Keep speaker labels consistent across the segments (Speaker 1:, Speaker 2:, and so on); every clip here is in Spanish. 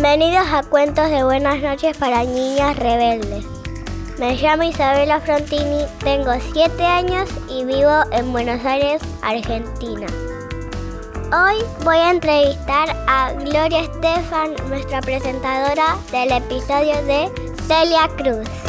Speaker 1: Bienvenidos a Cuentos de Buenas noches para Niñas Rebeldes. Me llamo Isabela Frontini, tengo 7 años y vivo en Buenos Aires, Argentina. Hoy voy a entrevistar a Gloria Estefan, nuestra presentadora del episodio de Celia Cruz.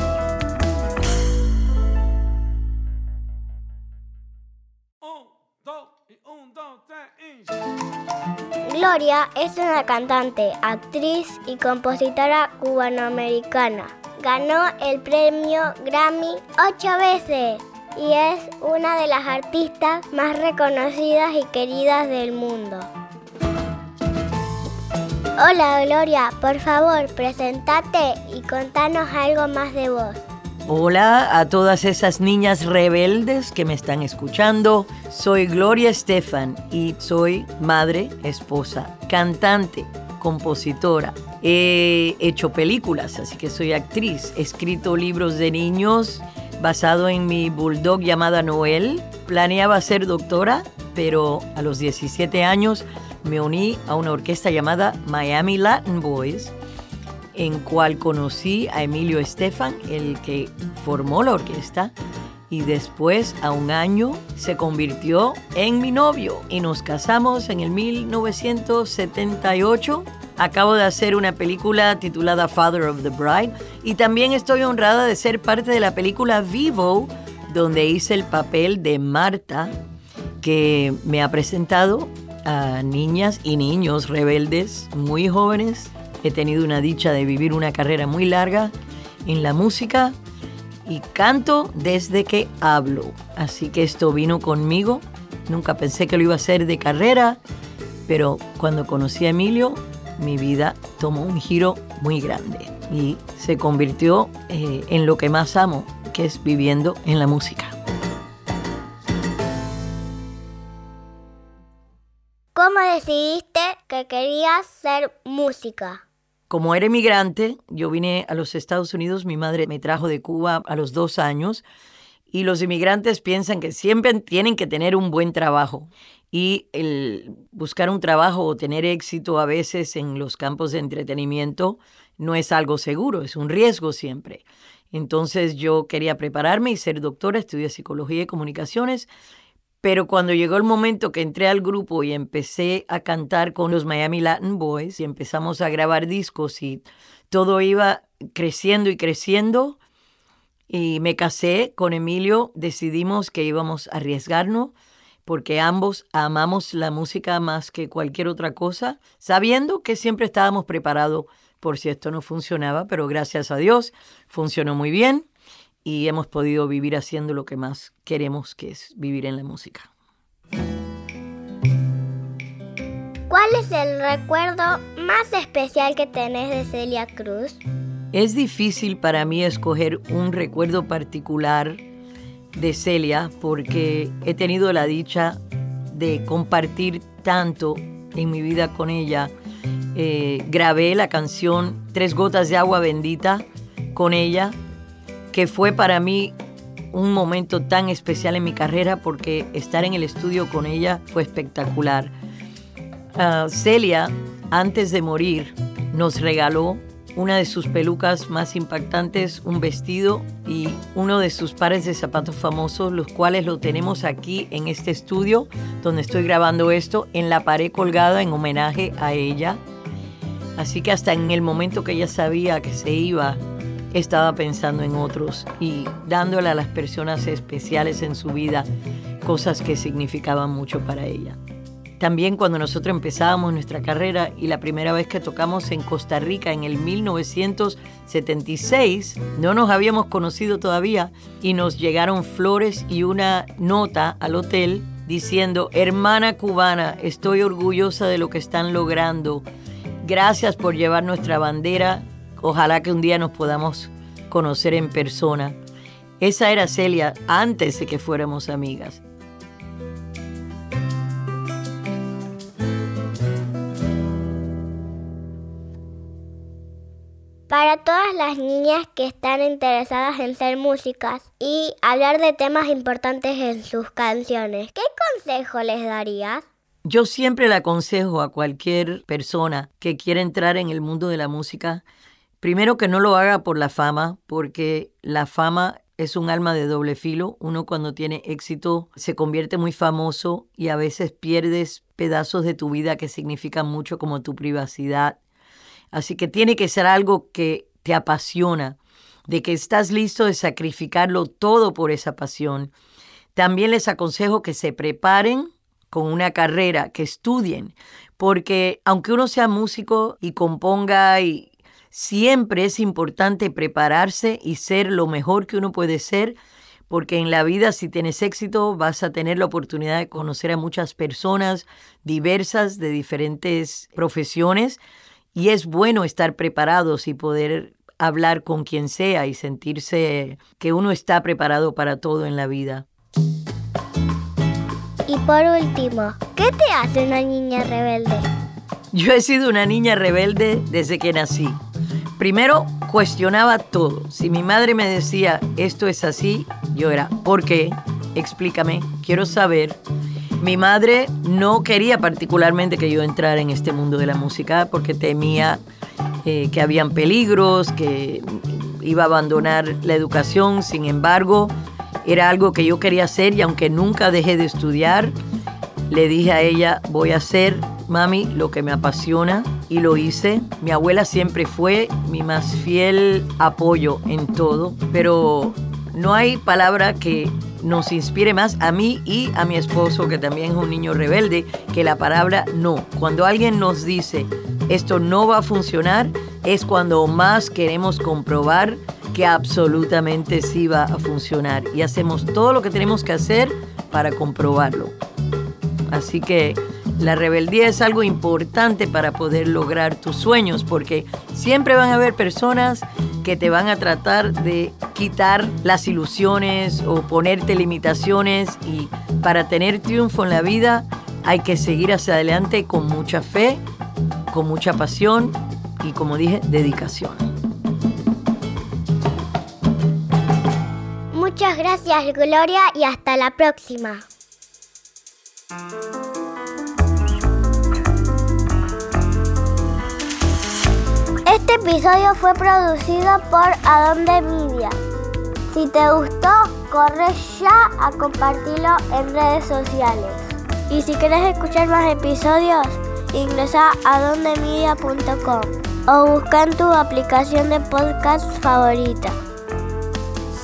Speaker 1: Gloria es una cantante, actriz y compositora cubanoamericana. Ganó el premio Grammy ocho veces y es una de las artistas más reconocidas y queridas del mundo. Hola Gloria, por favor, presentate y contanos algo más de vos.
Speaker 2: Hola a todas esas niñas rebeldes que me están escuchando. Soy Gloria Estefan y soy madre, esposa, cantante, compositora. He hecho películas, así que soy actriz. He escrito libros de niños basado en mi bulldog llamada Noel. Planeaba ser doctora, pero a los 17 años me uní a una orquesta llamada Miami Latin Boys en cual conocí a Emilio Estefan, el que formó la orquesta, y después, a un año, se convirtió en mi novio y nos casamos en el 1978. Acabo de hacer una película titulada Father of the Bride y también estoy honrada de ser parte de la película Vivo, donde hice el papel de Marta, que me ha presentado a niñas y niños rebeldes muy jóvenes He tenido una dicha de vivir una carrera muy larga en la música y canto desde que hablo. Así que esto vino conmigo. Nunca pensé que lo iba a hacer de carrera, pero cuando conocí a Emilio, mi vida tomó un giro muy grande y se convirtió eh, en lo que más amo, que es viviendo en la música.
Speaker 1: ¿Cómo decidiste que querías ser música?
Speaker 2: Como era inmigrante, yo vine a los Estados Unidos, mi madre me trajo de Cuba a los dos años y los inmigrantes piensan que siempre tienen que tener un buen trabajo y el buscar un trabajo o tener éxito a veces en los campos de entretenimiento no es algo seguro, es un riesgo siempre. Entonces yo quería prepararme y ser doctora, estudié psicología y comunicaciones pero cuando llegó el momento que entré al grupo y empecé a cantar con los Miami Latin Boys y empezamos a grabar discos y todo iba creciendo y creciendo y me casé con Emilio, decidimos que íbamos a arriesgarnos porque ambos amamos la música más que cualquier otra cosa, sabiendo que siempre estábamos preparados por si esto no funcionaba, pero gracias a Dios funcionó muy bien y hemos podido vivir haciendo lo que más queremos, que es vivir en la música.
Speaker 1: ¿Cuál es el recuerdo más especial que tenés de Celia Cruz?
Speaker 2: Es difícil para mí escoger un recuerdo particular de Celia porque he tenido la dicha de compartir tanto en mi vida con ella. Eh, grabé la canción Tres gotas de agua bendita con ella que fue para mí un momento tan especial en mi carrera porque estar en el estudio con ella fue espectacular. Ah, Celia, antes de morir, nos regaló una de sus pelucas más impactantes, un vestido y uno de sus pares de zapatos famosos, los cuales lo tenemos aquí en este estudio donde estoy grabando esto, en la pared colgada en homenaje a ella. Así que hasta en el momento que ella sabía que se iba, estaba pensando en otros y dándole a las personas especiales en su vida cosas que significaban mucho para ella. También cuando nosotros empezábamos nuestra carrera y la primera vez que tocamos en Costa Rica en el 1976, no nos habíamos conocido todavía y nos llegaron flores y una nota al hotel diciendo, hermana cubana, estoy orgullosa de lo que están logrando. Gracias por llevar nuestra bandera Ojalá que un día nos podamos conocer en persona. Esa era Celia antes de que fuéramos amigas.
Speaker 1: Para todas las niñas que están interesadas en ser músicas y hablar de temas importantes en sus canciones, ¿qué consejo les darías?
Speaker 2: Yo siempre le aconsejo a cualquier persona que quiera entrar en el mundo de la música, primero que no lo haga por la fama, porque la fama es un alma de doble filo. Uno cuando tiene éxito se convierte muy famoso y a veces pierdes pedazos de tu vida que significan mucho como tu privacidad. Así que tiene que ser algo que te apasiona, de que estás listo de sacrificarlo todo por esa pasión. También les aconsejo que se preparen con una carrera, que estudien, porque aunque uno sea músico y componga y siempre es importante prepararse y ser lo mejor que uno puede ser, porque en la vida si tienes éxito vas a tener la oportunidad de conocer a muchas personas diversas de diferentes profesiones y es bueno estar preparados y poder hablar con quien sea y sentirse que uno está preparado para todo en la vida.
Speaker 1: Y por último, ¿qué te hace una niña rebelde?
Speaker 2: Yo he sido una niña rebelde desde que nací. Primero, cuestionaba todo. Si mi madre me decía, esto es así, yo era, ¿por qué? Explícame, quiero saber. Mi madre no quería particularmente que yo entrara en este mundo de la música porque temía eh, que habían peligros, que iba a abandonar la educación. Sin embargo, era algo que yo quería hacer y aunque nunca dejé de estudiar, le dije a ella, voy a hacer, mami, lo que me apasiona y lo hice. Mi abuela siempre fue mi más fiel apoyo en todo, pero no hay palabra que nos inspire más a mí y a mi esposo, que también es un niño rebelde, que la palabra no. Cuando alguien nos dice, esto no va a funcionar, es cuando más queremos comprobar que absolutamente sí va a funcionar y hacemos todo lo que tenemos que hacer para comprobarlo. Así que la rebeldía es algo importante para poder lograr tus sueños porque siempre van a haber personas que te van a tratar de quitar las ilusiones o ponerte limitaciones y para tener triunfo en la vida hay que seguir hacia adelante con mucha fe, con mucha pasión y como dije, dedicación.
Speaker 1: Muchas gracias Gloria y hasta la próxima. Este episodio fue producido por Adonde Media. Si te gustó, corre ya a compartirlo en redes sociales. Y si quieres escuchar más episodios, ingresa a adondemedia.com o busca en tu aplicación de podcast favorita.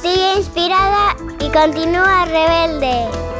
Speaker 1: Sigue inspirada y continúa rebelde.